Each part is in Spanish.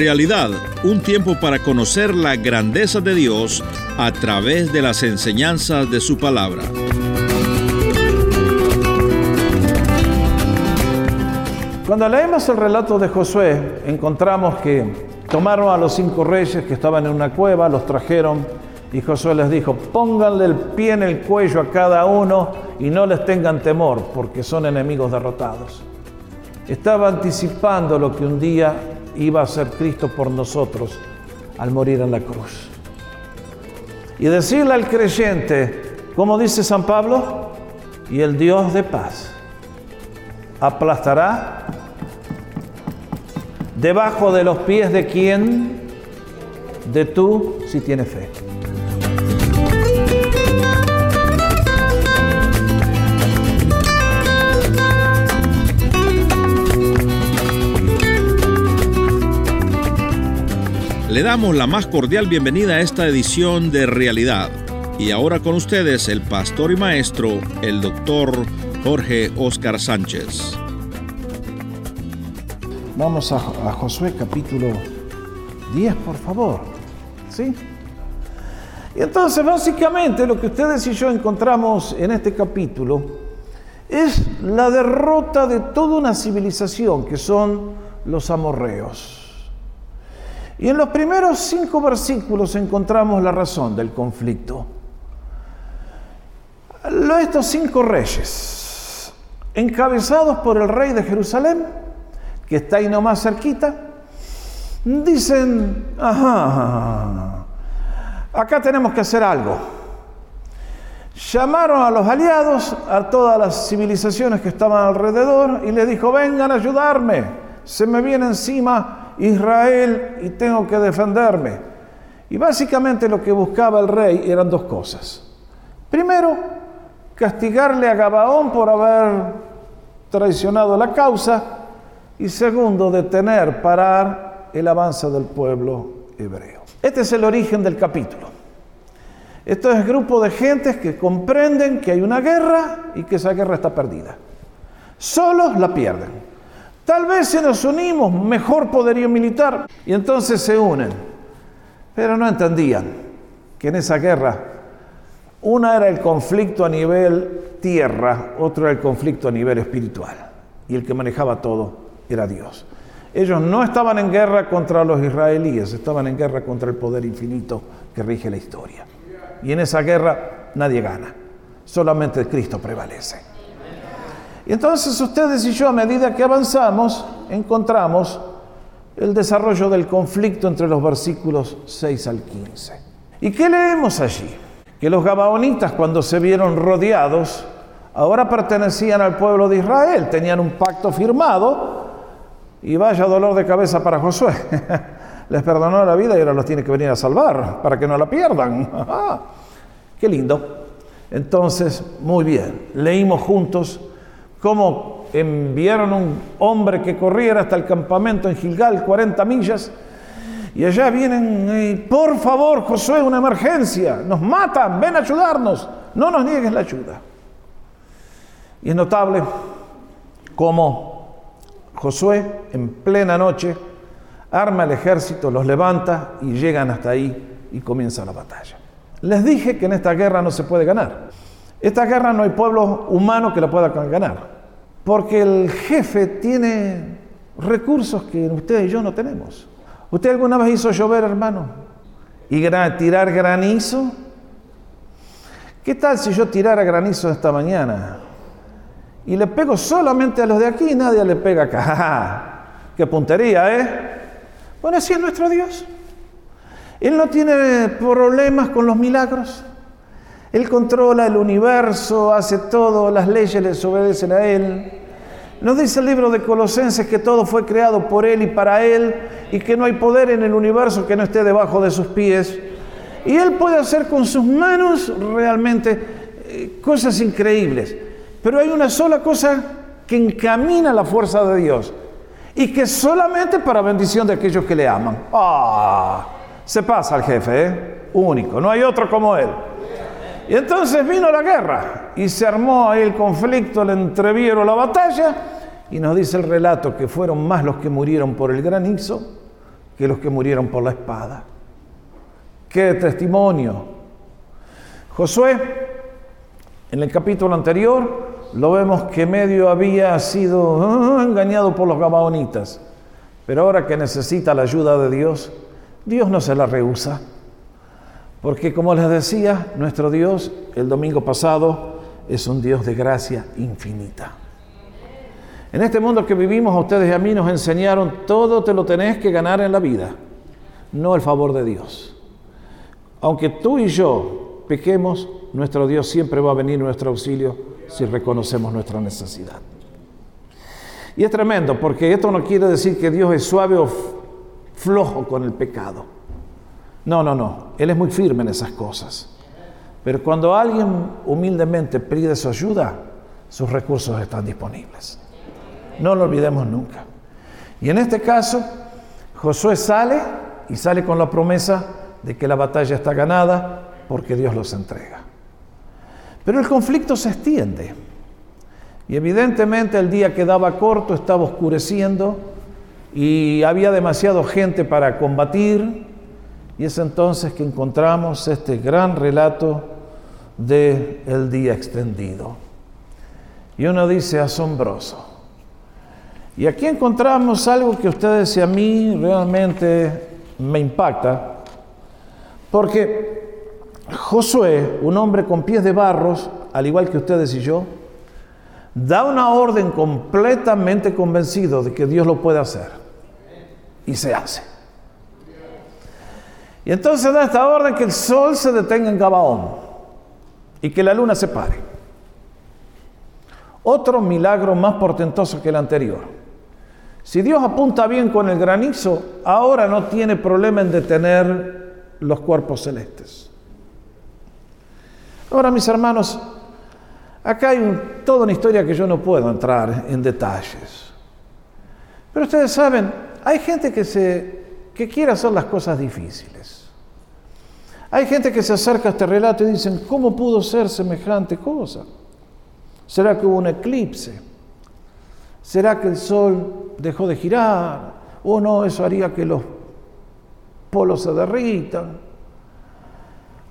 Realidad, un tiempo para conocer la grandeza de Dios a través de las enseñanzas de su palabra. Cuando leemos el relato de Josué, encontramos que tomaron a los cinco reyes que estaban en una cueva, los trajeron y Josué les dijo, pónganle el pie en el cuello a cada uno y no les tengan temor, porque son enemigos derrotados. Estaba anticipando lo que un día iba a ser Cristo por nosotros al morir en la cruz. Y decirle al creyente, como dice San Pablo, y el Dios de paz aplastará debajo de los pies de quién, de tú si tienes fe. Le damos la más cordial bienvenida a esta edición de Realidad. Y ahora con ustedes el pastor y maestro, el doctor Jorge Oscar Sánchez. Vamos a, Josué capítulo 10, por favor. ¿Sí? Y entonces básicamente lo que ustedes y yo encontramos en este capítulo es la derrota de toda una civilización que son los amorreos. Y en los primeros cinco versículos encontramos la razón del conflicto. Estos cinco reyes, encabezados por el rey de Jerusalén, que está ahí nomás cerquita, dicen, ajá, acá tenemos que hacer algo. Llamaron a los aliados, a todas las civilizaciones que estaban alrededor, y les dijo, vengan a ayudarme, se me viene encima Israel y tengo que defenderme. Y básicamente lo que buscaba el rey eran dos cosas. Primero, castigarle a Gabaón por haber traicionado la causa. Y segundo, detener, parar el avance del pueblo hebreo. Este es el origen del capítulo. Esto es grupo de gentes que comprenden que hay una guerra y que esa guerra está perdida. Solos la pierden. Tal vez si nos unimos, mejor poderío militar. Y entonces se unen. Pero no entendían que en esa guerra, una era el conflicto a nivel tierra, otro era el conflicto a nivel espiritual. Y el que manejaba todo era Dios. Ellos no estaban en guerra contra los israelíes, estaban en guerra contra el poder infinito que rige la historia. Y en esa guerra nadie gana, solamente Cristo prevalece. Y entonces ustedes y yo, a medida que avanzamos, encontramos el desarrollo del conflicto entre los versículos 6 al 15. ¿Y qué leemos allí? Que los gabaonitas cuando se vieron rodeados, ahora pertenecían al pueblo de Israel, tenían un pacto firmado y vaya dolor de cabeza para Josué. Les perdonó la vida y ahora los tiene que venir a salvar para que no la pierdan. Qué lindo. Entonces, muy bien, leímos juntos cómo enviaron un hombre que corriera hasta el campamento en Gilgal, 40 millas, y allá vienen, por favor, Josué, una emergencia, nos matan, ven a ayudarnos, no nos niegues la ayuda. Y es notable cómo Josué, en plena noche, arma el ejército, los levanta y llegan hasta ahí y comienza la batalla. Les dije que en esta guerra no se puede ganar. Esta guerra no hay pueblo humano que la pueda ganar, porque el jefe tiene recursos que usted y yo no tenemos. ¿Usted alguna vez hizo llover, hermano? ¿Y tirar granizo? ¿Qué tal si yo tirara granizo esta mañana? Y le pego solamente a los de aquí y nadie le pega acá. ¡Qué puntería, eh! Bueno, así es nuestro Dios. Él no tiene problemas con los milagros. Él controla el universo, hace todo, las leyes les obedecen a Él. Nos dice el libro de Colosenses que todo fue creado por Él y para Él y que no hay poder en el universo que no esté debajo de sus pies. Y Él puede hacer con sus manos realmente eh, cosas increíbles. Pero hay una sola cosa que encamina la fuerza de Dios y que solamente para bendición de aquellos que le aman. Ah, se pasa al jefe, ¿eh? único, no hay otro como Él. Y entonces vino la guerra y se armó ahí el conflicto, el entreviero, la batalla. Y nos dice el relato que fueron más los que murieron por el granizo que los que murieron por la espada. ¡Qué testimonio! Josué, en el capítulo anterior, lo vemos que medio había sido ah, engañado por los gabaonitas, pero ahora que necesita la ayuda de Dios, Dios no se la rehúsa. Porque como les decía, nuestro Dios el domingo pasado es un Dios de gracia infinita. En este mundo que vivimos, a ustedes y a mí nos enseñaron, todo te lo tenés que ganar en la vida, no el favor de Dios. Aunque tú y yo pequemos, nuestro Dios siempre va a venir en nuestro auxilio si reconocemos nuestra necesidad. Y es tremendo, porque esto no quiere decir que Dios es suave o flojo con el pecado. No, no, no. Él es muy firme en esas cosas. Pero cuando alguien humildemente pide su ayuda, sus recursos están disponibles. No lo olvidemos nunca. Y en este caso, Josué sale y sale con la promesa de que la batalla está ganada porque Dios los entrega. Pero el conflicto se extiende. Y evidentemente el día quedaba corto, estaba oscureciendo y había demasiada gente para combatir. Y es entonces que encontramos este gran relato del el día extendido. Y uno dice asombroso. Y aquí encontramos algo que ustedes y a mí realmente me impacta, porque Josué, un hombre con pies de barros, al igual que ustedes y yo, da una orden completamente convencido de que Dios lo puede hacer. Y se hace. Y entonces da esta orden que el sol se detenga en Gabaón y que la luna se pare. Otro milagro más portentoso que el anterior. Si Dios apunta bien con el granizo, ahora no tiene problema en detener los cuerpos celestes. Ahora, mis hermanos, acá hay toda una historia que yo no puedo entrar en detalles. Pero ustedes saben, hay gente que, se, que quiere hacer las cosas difíciles. Hay gente que se acerca a este relato y dicen, ¿cómo pudo ser semejante cosa? ¿Será que hubo un eclipse? ¿Será que el sol dejó de girar? ¿O no, eso haría que los polos se derritan?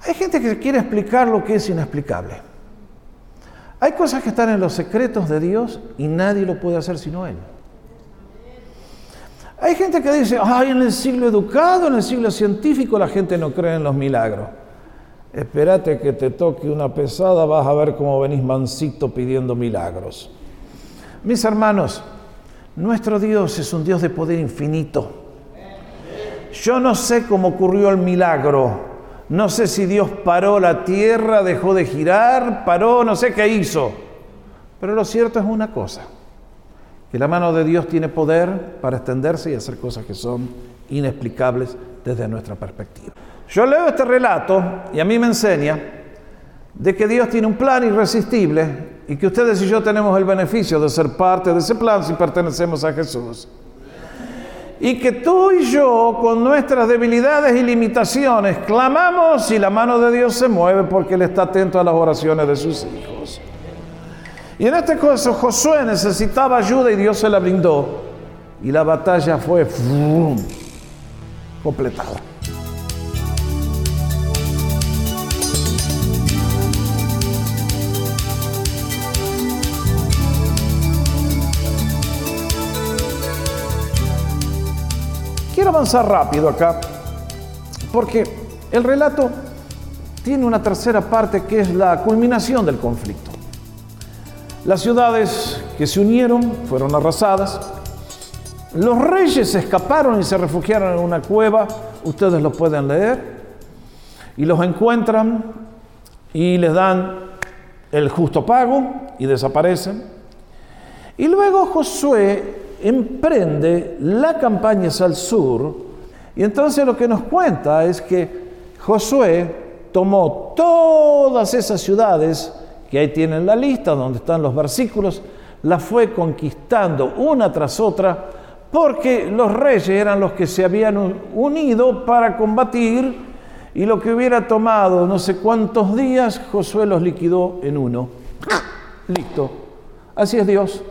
Hay gente que quiere explicar lo que es inexplicable. Hay cosas que están en los secretos de Dios y nadie lo puede hacer sino Él. Hay gente que dice, ay, en el siglo educado, en el siglo científico, la gente no cree en los milagros. Espérate que te toque una pesada, vas a ver cómo venís mansito pidiendo milagros. Mis hermanos, nuestro Dios es un Dios de poder infinito. Yo no sé cómo ocurrió el milagro. No sé si Dios paró la tierra, dejó de girar, paró, no sé qué hizo. Pero lo cierto es una cosa, que la mano de Dios tiene poder para extenderse y hacer cosas que son inexplicables desde nuestra perspectiva. Yo leo este relato y a mí me enseña de que Dios tiene un plan irresistible y que ustedes y yo tenemos el beneficio de ser parte de ese plan si pertenecemos a Jesús. Y que tú y yo, con nuestras debilidades y limitaciones, clamamos y la mano de Dios se mueve porque Él está atento a las oraciones de sus hijos. Y en este caso Josué necesitaba ayuda y Dios se la brindó. Y la batalla fue completada. Quiero avanzar rápido acá, porque el relato tiene una tercera parte que es la culminación del conflicto. Las ciudades que se unieron fueron arrasadas, los reyes escaparon y se refugiaron en una cueva, ustedes lo pueden leer, y los encuentran y les dan el justo pago y desaparecen. Y luego Josué emprende la campaña hacia el sur. Y entonces lo que nos cuenta es que Josué tomó todas esas ciudades que ahí tienen la lista, donde están los versículos, las fue conquistando una tras otra, porque los reyes eran los que se habían unido para combatir y lo que hubiera tomado no sé cuántos días, Josué los liquidó en uno. Listo. Así es Dios.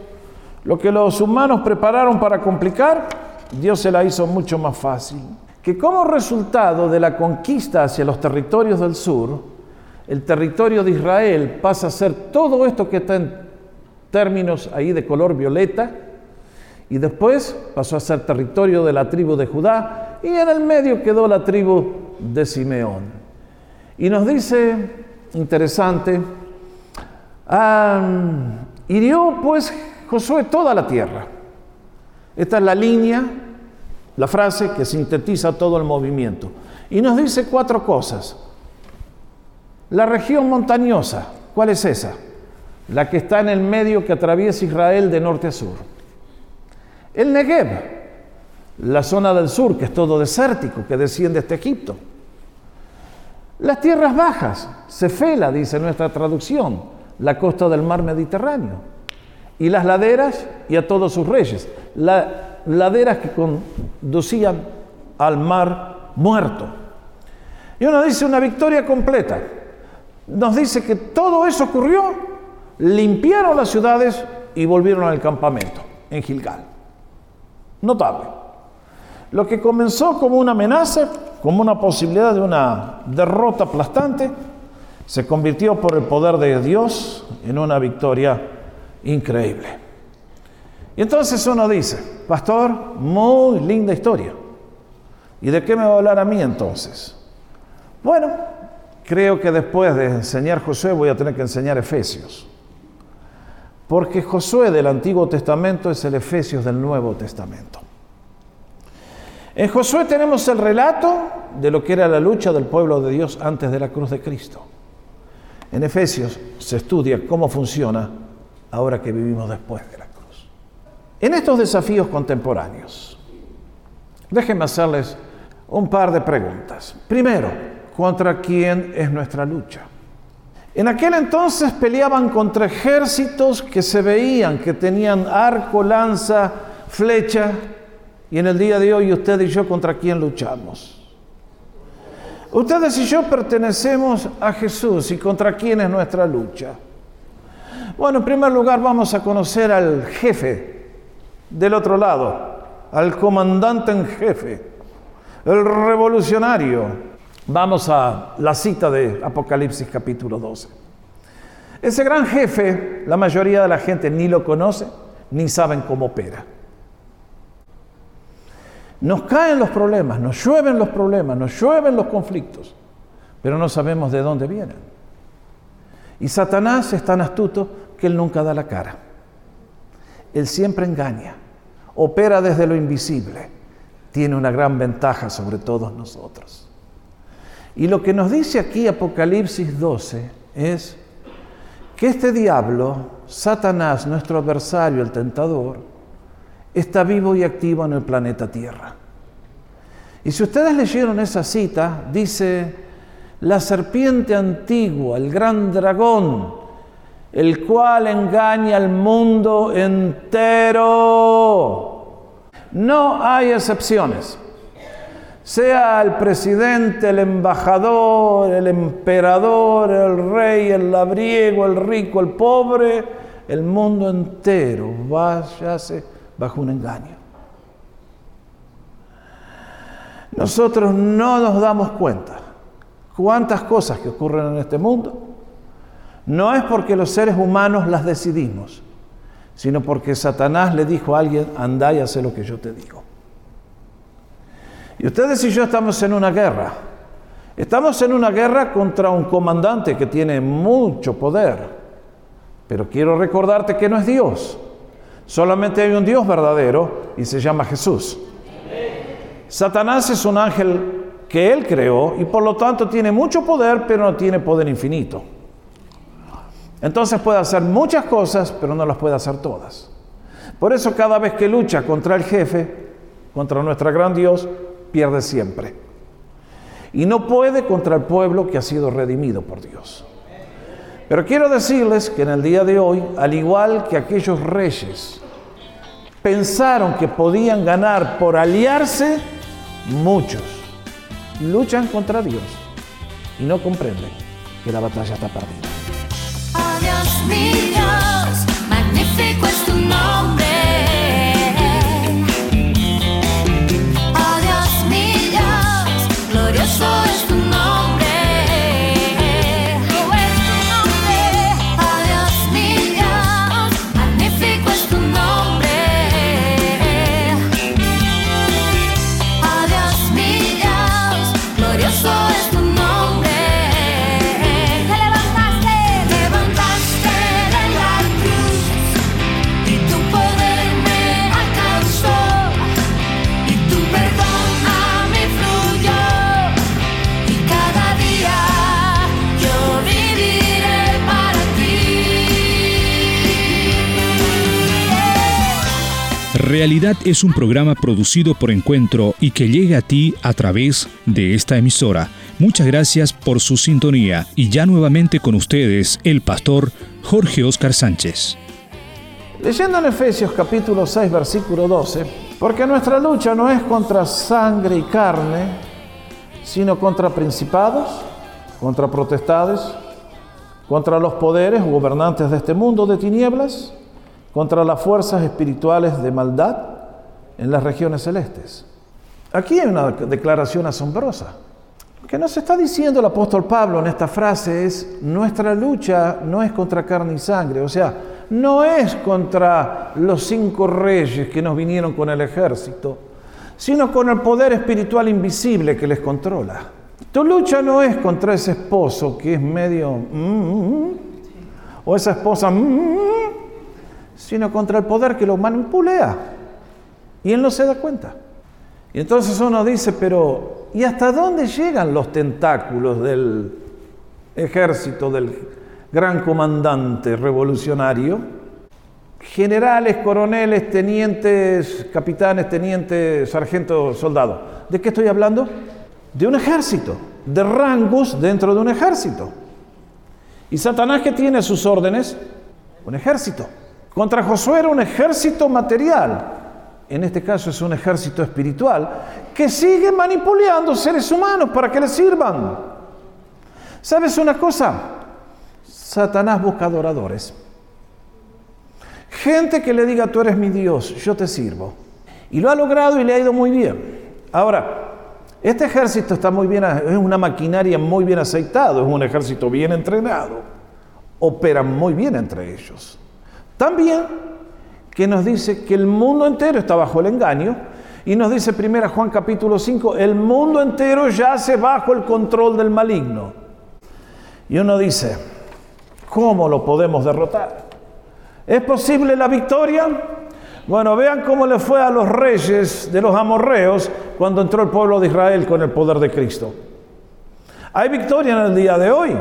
Lo que los humanos prepararon para complicar, Dios se la hizo mucho más fácil. Que como resultado de la conquista hacia los territorios del sur, el territorio de Israel pasa a ser todo esto que está en términos ahí de color violeta, y después pasó a ser territorio de la tribu de Judá, y en el medio quedó la tribu de Simeón. Y nos dice, interesante, hirió pues Josué toda la tierra. Esta es la línea, la frase que sintetiza todo el movimiento. Y nos dice cuatro cosas. La región montañosa, ¿cuál es esa? La que está en el medio que atraviesa Israel de norte a sur. El Negev, la zona del sur, que es todo desértico, que desciende hasta Egipto. Las tierras bajas, Cefela, dice nuestra traducción, la costa del mar Mediterráneo y las laderas y a todos sus reyes. Las laderas que conducían al mar muerto. Y uno dice una victoria completa. Nos dice que todo eso ocurrió, limpiaron las ciudades y volvieron al campamento en Gilgal. Notable. Lo que comenzó como una amenaza, como una posibilidad de una derrota aplastante, se convirtió por el poder de Dios en una victoria increíble. Y entonces uno dice, pastor, muy linda historia. ¿Y de qué me va a hablar a mí entonces? Bueno, creo que después de enseñar Josué voy a tener que enseñar Efesios. Porque Josué del Antiguo Testamento es el Efesios del Nuevo Testamento. En Josué tenemos el relato de lo que era la lucha del pueblo de Dios antes de la cruz de Cristo. En Efesios se estudia cómo funciona ahora que vivimos después de la cruz. En estos desafíos contemporáneos, déjenme hacerles un par de preguntas. Primero, ¿contra quién es nuestra lucha? En aquel entonces peleaban contra ejércitos que se veían, que tenían arco, lanza, flecha, y en el día de hoy usted y yo contra quién luchamos. Ustedes y yo pertenecemos a Jesús y contra quién es nuestra lucha. Bueno, en primer lugar vamos a conocer al jefe del otro lado, al comandante en jefe, el revolucionario. Vamos a la cita de Apocalipsis capítulo 12. Ese gran jefe, la mayoría de la gente ni lo conoce, ni saben cómo opera. Nos caen los problemas, nos llueven los problemas, nos llueven los conflictos, pero no sabemos de dónde vienen. Y Satanás es tan astuto que Él nunca da la cara. Él siempre engaña, opera desde lo invisible, tiene una gran ventaja sobre todos nosotros. Y lo que nos dice aquí Apocalipsis 12 es que este diablo, Satanás, nuestro adversario, el tentador, está vivo y activo en el planeta Tierra. Y si ustedes leyeron esa cita, dice, la serpiente antigua, el gran dragón, el cual engaña al mundo entero. No hay excepciones. Sea el presidente, el embajador, el emperador, el rey, el labriego, el rico, el pobre, el mundo entero váyase bajo un engaño. Nosotros no nos damos cuenta cuántas cosas que ocurren en este mundo no es porque los seres humanos las decidimos, sino porque Satanás le dijo a alguien, anda y hace lo que yo te digo. Y ustedes y yo estamos en una guerra. Estamos en una guerra contra un comandante que tiene mucho poder. Pero quiero recordarte que no es Dios. Solamente hay un Dios verdadero y se llama Jesús. Satanás es un ángel que él creó y por lo tanto tiene mucho poder, pero no tiene poder infinito. Entonces puede hacer muchas cosas, pero no las puede hacer todas. Por eso cada vez que lucha contra el jefe, contra nuestro gran Dios, pierde siempre. Y no puede contra el pueblo que ha sido redimido por Dios. Pero quiero decirles que en el día de hoy, al igual que aquellos reyes pensaron que podían ganar por aliarse, muchos luchan contra Dios y no comprenden que la batalla está perdida. Magnífico es tu nombre. Realidad es un programa producido por Encuentro y que llega a ti a través de esta emisora. Muchas gracias por su sintonía y ya nuevamente con ustedes el pastor Jorge Oscar Sánchez. Leyendo en Efesios capítulo 6 versículo 12, porque nuestra lucha no es contra sangre y carne, sino contra principados, contra protestades, contra los poderes gobernantes de este mundo de tinieblas, contra las fuerzas espirituales de maldad en las regiones celestes. Aquí hay una declaración asombrosa. Lo que nos está diciendo el apóstol Pablo en esta frase es, nuestra lucha no es contra carne y sangre, o sea, no es contra los cinco reyes que nos vinieron con el ejército, sino con el poder espiritual invisible que les controla. Tu lucha no es contra ese esposo que es medio... mm, o esa esposa... mm, sino contra el poder que lo manipulea. Y él no se da cuenta. Y entonces uno dice, pero ¿y hasta dónde llegan los tentáculos del ejército del gran comandante revolucionario? Generales, coroneles, tenientes, capitanes, tenientes, sargentos, soldados. ¿De qué estoy hablando? De un ejército, de rangos dentro de un ejército. ¿Y Satanás que tiene sus órdenes? Un ejército. Contra Josué era un ejército material, en este caso es un ejército espiritual, que sigue manipulando seres humanos para que le sirvan. ¿Sabes una cosa? Satanás busca adoradores. Gente que le diga, tú eres mi Dios, yo te sirvo. Y lo ha logrado y le ha ido muy bien. Ahora, este ejército está muy bien, es una maquinaria muy bien aceitado, es un ejército bien entrenado. Operan muy bien entre ellos. También que nos dice que el mundo entero está bajo el engaño y nos dice 1 Juan capítulo 5, el mundo entero yace bajo el control del maligno. Y uno dice, ¿cómo lo podemos derrotar? ¿Es posible la victoria? Bueno, vean cómo le fue a los reyes de los amorreos cuando entró el pueblo de Israel con el poder de Cristo. ¿Hay victoria en el día de hoy?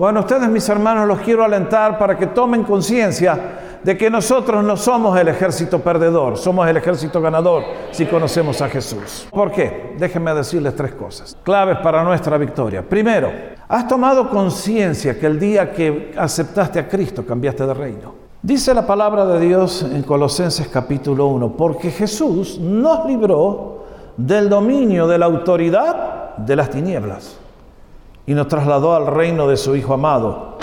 Bueno, ustedes mis hermanos los quiero alentar para que tomen conciencia de que nosotros no somos el ejército perdedor, somos el ejército ganador si conocemos a Jesús. ¿Por qué? Déjenme decirles tres cosas claves para nuestra victoria. Primero, has tomado conciencia que el día que aceptaste a Cristo cambiaste de reino. Dice la palabra de Dios en Colosenses capítulo 1, porque Jesús nos libró del dominio de la autoridad de las tinieblas y nos trasladó al reino de su Hijo amado,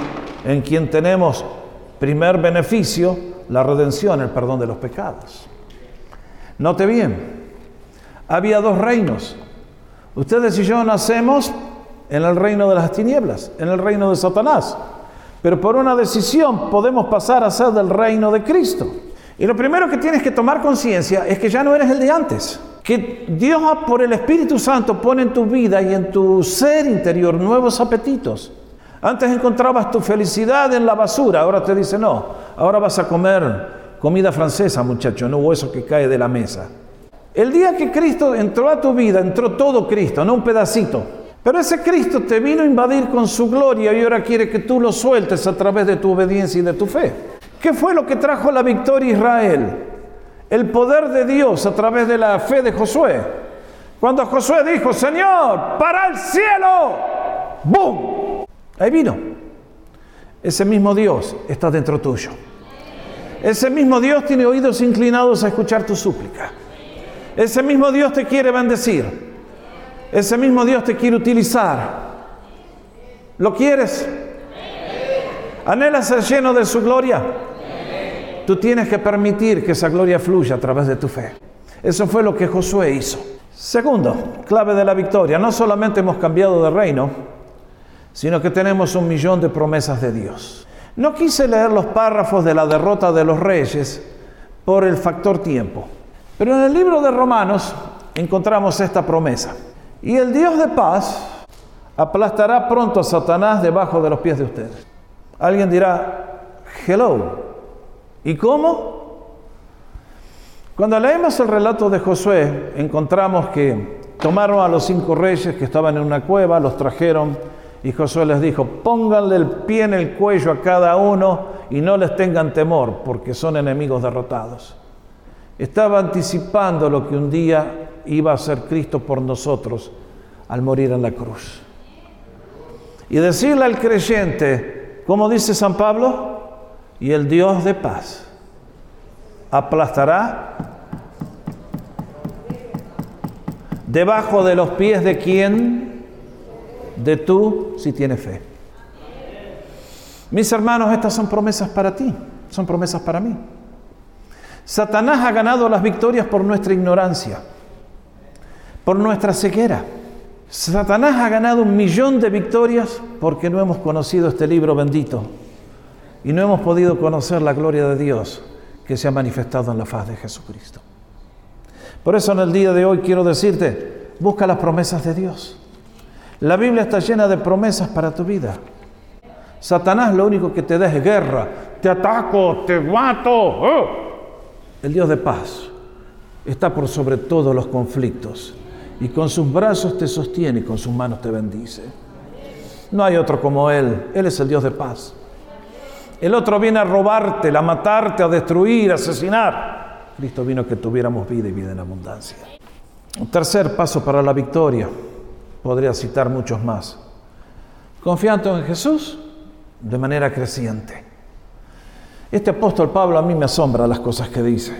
en quien tenemos primer beneficio, la redención, el perdón de los pecados. Note bien, había dos reinos. Ustedes y yo nacemos en el reino de las tinieblas, en el reino de Satanás, pero por una decisión podemos pasar a ser del reino de Cristo. Y lo primero que tienes que tomar conciencia es que ya no eres el de antes que Dios por el Espíritu Santo pone en tu vida y en tu ser interior nuevos apetitos. Antes encontrabas tu felicidad en la basura, ahora te dice no, ahora vas a comer comida francesa, muchacho, no hueso que cae de la mesa. El día que Cristo entró a tu vida, entró todo Cristo, no un pedacito. Pero ese Cristo te vino a invadir con su gloria y ahora quiere que tú lo sueltes a través de tu obediencia y de tu fe. ¿Qué fue lo que trajo la victoria a Israel? El poder de Dios a través de la fe de Josué. Cuando Josué dijo, Señor, para el cielo, ¡boom! Ahí vino. Ese mismo Dios está dentro tuyo. Ese mismo Dios tiene oídos inclinados a escuchar tu súplica. Ese mismo Dios te quiere bendecir. Ese mismo Dios te quiere utilizar. ¿Lo quieres? ¿Anhelas ser lleno de su gloria? Tú tienes que permitir que esa gloria fluya a través de tu fe. Eso fue lo que Josué hizo. Segundo, clave de la victoria, no solamente hemos cambiado de reino, sino que tenemos un millón de promesas de Dios. No quise leer los párrafos de la derrota de los reyes por el factor tiempo, pero en el libro de Romanos encontramos esta promesa. Y el Dios de paz aplastará pronto a Satanás debajo de los pies de ustedes. Alguien dirá, hello, ¿Y cómo? Cuando leemos el relato de Josué, encontramos que tomaron a los cinco reyes que estaban en una cueva, los trajeron y Josué les dijo, pónganle el pie en el cuello a cada uno y no les tengan temor, porque son enemigos derrotados. estaba anticipando lo que un día iba a hacer Cristo por nosotros al morir en la cruz. Y decirle al creyente, como dice San Pablo, y el Dios de paz aplastará debajo de los pies de quién? De tú, si tienes fe. Mis hermanos, estas son promesas para ti, son promesas para mí. Satanás ha ganado las victorias por nuestra ignorancia, por nuestra ceguera. Satanás ha ganado un millón de victorias porque no hemos conocido este libro bendito y no hemos podido conocer la gloria de Dios que se ha manifestado en la faz de Jesucristo. Por eso en el día de hoy quiero decirte, busca las promesas de Dios. La Biblia está llena de promesas para tu vida. Satanás lo único que te da es guerra. Te ataco, te mato. ¡Oh! El Dios de paz está por sobre todos los conflictos y con sus brazos te sostiene y con sus manos te bendice. No hay otro como Él. Él es el Dios de paz. El otro viene a robarte, a matarte, a destruir, a asesinar. Cristo vino a que tuviéramos vida y vida en abundancia. Un tercer paso para la victoria. Podría citar muchos más. Confiando en Jesús de manera creciente. Este apóstol Pablo a mí me asombra las cosas que dice.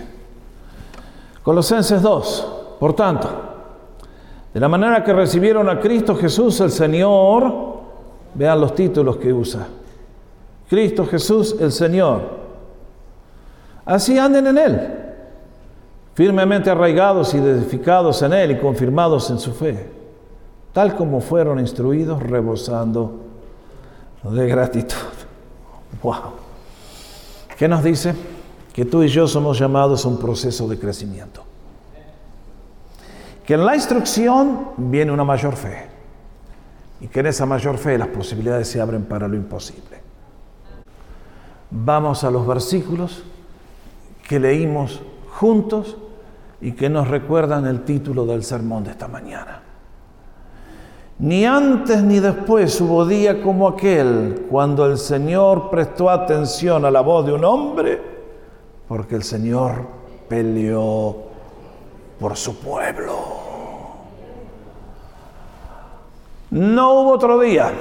Colosenses 2. Por tanto, de la manera que recibieron a Cristo Jesús el Señor, vean los títulos que usa. Cristo Jesús el Señor. Así anden en Él, firmemente arraigados y edificados en Él y confirmados en su fe, tal como fueron instruidos, rebosando de gratitud. ¡Wow! ¿Qué nos dice? Que tú y yo somos llamados a un proceso de crecimiento. Que en la instrucción viene una mayor fe. Y que en esa mayor fe las posibilidades se abren para lo imposible. Vamos a los versículos que leímos juntos y que nos recuerdan el título del sermón de esta mañana. Ni antes ni después hubo día como aquel cuando el Señor prestó atención a la voz de un hombre, porque el Señor peleó por su pueblo. No hubo otro día.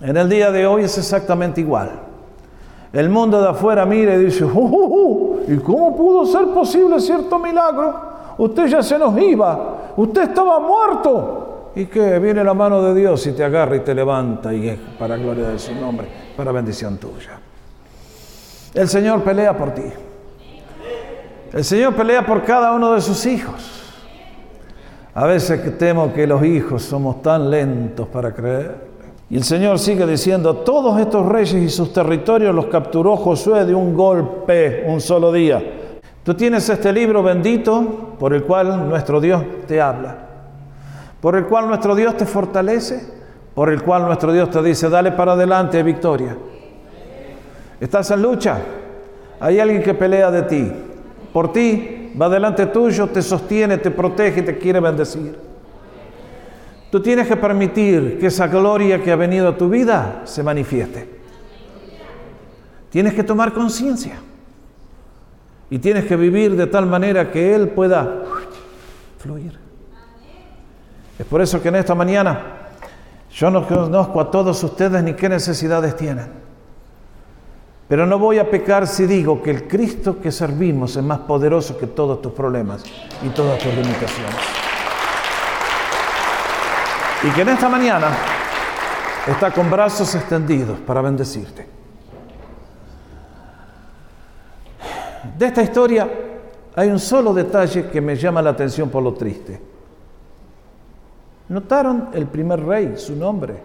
En el día de hoy es exactamente igual. El mundo de afuera mira y dice, uh, uh, uh, ¿y cómo pudo ser posible cierto milagro? Usted ya se nos iba, usted estaba muerto. Y que viene la mano de Dios y te agarra y te levanta y es para gloria de su nombre, para bendición tuya. El Señor pelea por ti. El Señor pelea por cada uno de sus hijos. A veces temo que los hijos somos tan lentos para creer. Y el Señor sigue diciendo, todos estos reyes y sus territorios los capturó Josué de un golpe, un solo día. Tú tienes este libro bendito por el cual nuestro Dios te habla, por el cual nuestro Dios te fortalece, por el cual nuestro Dios te dice, dale para adelante, victoria. Estás en lucha, hay alguien que pelea de ti, por ti, va delante tuyo, te sostiene, te protege te quiere bendecir. Tú tienes que permitir que esa gloria que ha venido a tu vida se manifieste. Tienes que tomar conciencia. Y tienes que vivir de tal manera que Él pueda fluir. Es por eso que en esta mañana yo no conozco a todos ustedes ni qué necesidades tienen. Pero no voy a pecar si digo que el Cristo que servimos es más poderoso que todos tus problemas y todas tus limitaciones. Y que en esta mañana está con brazos extendidos para bendecirte. De esta historia hay un solo detalle que me llama la atención por lo triste. ¿Notaron el primer rey, su nombre?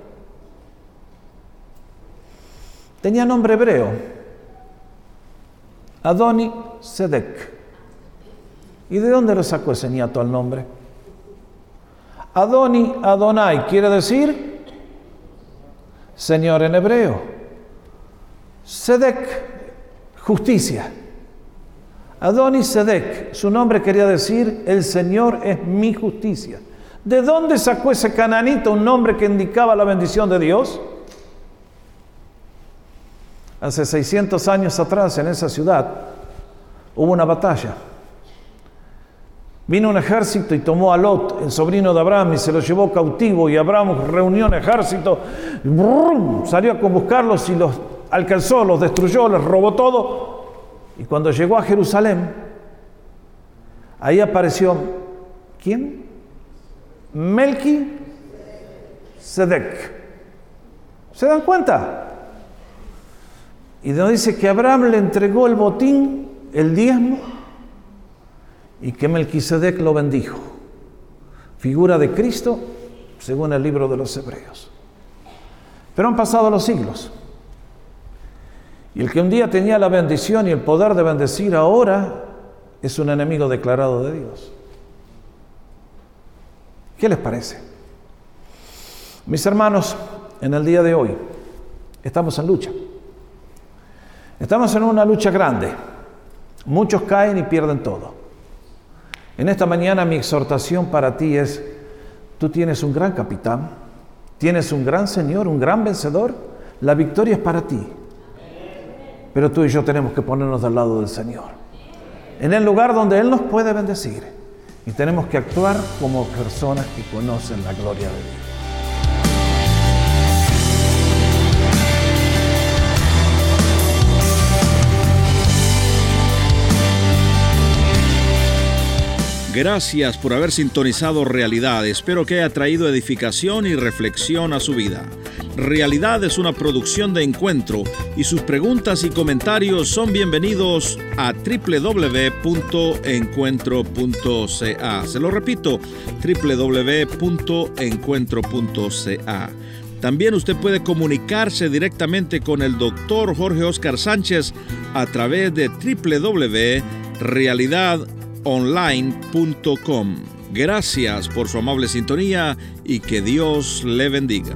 Tenía nombre hebreo, Adoni Sedek. ¿Y de dónde lo sacó ese nieto al nombre? Adoni, Adonai, quiere decir Señor en hebreo. Sedek, justicia. Adoni Sedek, su nombre quería decir el Señor es mi justicia. ¿De dónde sacó ese cananito un nombre que indicaba la bendición de Dios? Hace 600 años atrás en esa ciudad hubo una batalla Vino un ejército y tomó a Lot, el sobrino de Abraham, y se lo llevó cautivo. Y Abraham reunió un ejército, salió a buscarlos y los alcanzó, los destruyó, les robó todo. Y cuando llegó a Jerusalén, ahí apareció, ¿quién? Melqui Sedek. ¿Se dan cuenta? Y nos dice que Abraham le entregó el botín, el diezmo, y que Melquisedec lo bendijo. Figura de Cristo según el libro de los Hebreos. Pero han pasado los siglos. Y el que un día tenía la bendición y el poder de bendecir ahora es un enemigo declarado de Dios. ¿Qué les parece? Mis hermanos, en el día de hoy estamos en lucha. Estamos en una lucha grande. Muchos caen y pierden todo. En esta mañana mi exhortación para ti es, tú tienes un gran capitán, tienes un gran Señor, un gran vencedor, la victoria es para ti. Pero tú y yo tenemos que ponernos del lado del Señor, en el lugar donde Él nos puede bendecir. Y tenemos que actuar como personas que conocen la gloria de Dios. Gracias por haber sintonizado Realidad. Espero que haya traído edificación y reflexión a su vida. Realidad es una producción de encuentro y sus preguntas y comentarios son bienvenidos a www.encuentro.ca. Se lo repito, www.encuentro.ca. También usted puede comunicarse directamente con el doctor Jorge Oscar Sánchez a través de www.realidad.com online.com. Gracias por su amable sintonía y que Dios le bendiga.